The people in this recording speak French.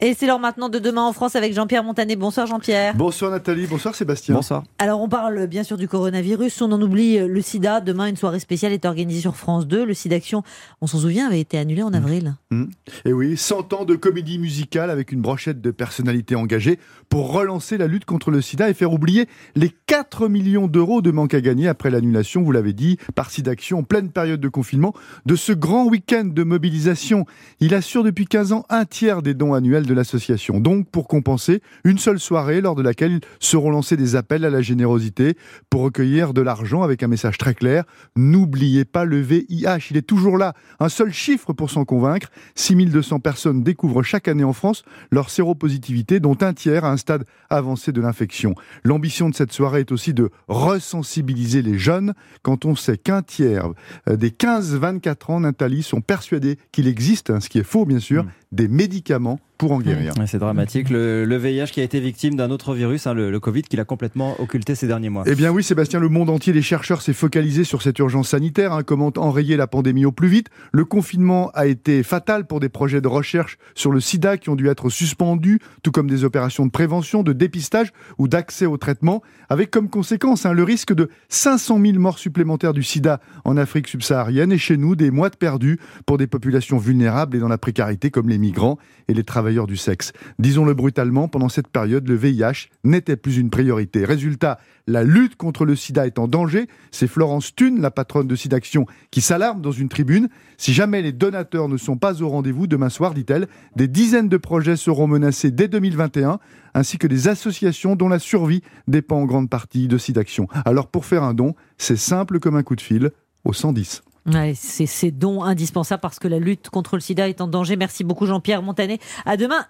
Et c'est l'heure maintenant de Demain en France avec Jean-Pierre Montanet. Bonsoir Jean-Pierre. Bonsoir Nathalie, bonsoir Sébastien. Bonsoir. Alors on parle bien sûr du coronavirus, on en oublie le sida. Demain, une soirée spéciale est organisée sur France 2. Le SIDAction, on s'en souvient, avait été annulé en avril. Mmh. Et oui, 100 ans de comédie musicale avec une brochette de personnalités engagées pour relancer la lutte contre le sida et faire oublier les 4 millions d'euros de manque à gagner après l'annulation, vous l'avez dit, par SIDAction en pleine période de confinement de ce grand week-end de mobilisation. Il assure depuis 15 ans un tiers des dons annuels de l'association. Donc, pour compenser, une seule soirée lors de laquelle seront lancés des appels à la générosité pour recueillir de l'argent avec un message très clair. N'oubliez pas le VIH, il est toujours là. Un seul chiffre pour s'en convaincre. 6200 personnes découvrent chaque année en France leur séropositivité, dont un tiers à un stade avancé de l'infection. L'ambition de cette soirée est aussi de resensibiliser les jeunes quand on sait qu'un tiers des 15-24 ans, Nathalie, sont persuadés qu'il existe, hein, ce qui est faux bien sûr, mmh. Des médicaments pour en guérir. c'est dramatique. Le, VIH qui a été victime d'un autre virus, hein, le, Covid, qui l'a complètement occulté ces derniers mois. Eh bien oui, Sébastien, le monde entier, les chercheurs s'est focalisé sur cette urgence sanitaire, hein, comment enrayer la pandémie au plus vite. Le confinement a été fatal pour des projets de recherche sur le sida qui ont dû être suspendus, tout comme des opérations de prévention, de dépistage ou d'accès au traitement, avec comme conséquence hein, le risque de 500 000 morts supplémentaires du sida en Afrique subsaharienne et chez nous, des mois de perdus pour des populations vulnérables et dans la précarité comme les migrants et les travailleurs du sexe. Disons-le brutalement, pendant cette période, le VIH n'était plus une priorité. Résultat, la lutte contre le sida est en danger. C'est Florence Thune, la patronne de SIDAction, qui s'alarme dans une tribune. Si jamais les donateurs ne sont pas au rendez-vous demain soir, dit-elle, des dizaines de projets seront menacés dès 2021, ainsi que des associations dont la survie dépend en grande partie de SIDAction. Alors pour faire un don, c'est simple comme un coup de fil au 110 c'est ces dons indispensables parce que la lutte contre le sida est en danger. Merci beaucoup Jean-Pierre Montanet. À demain.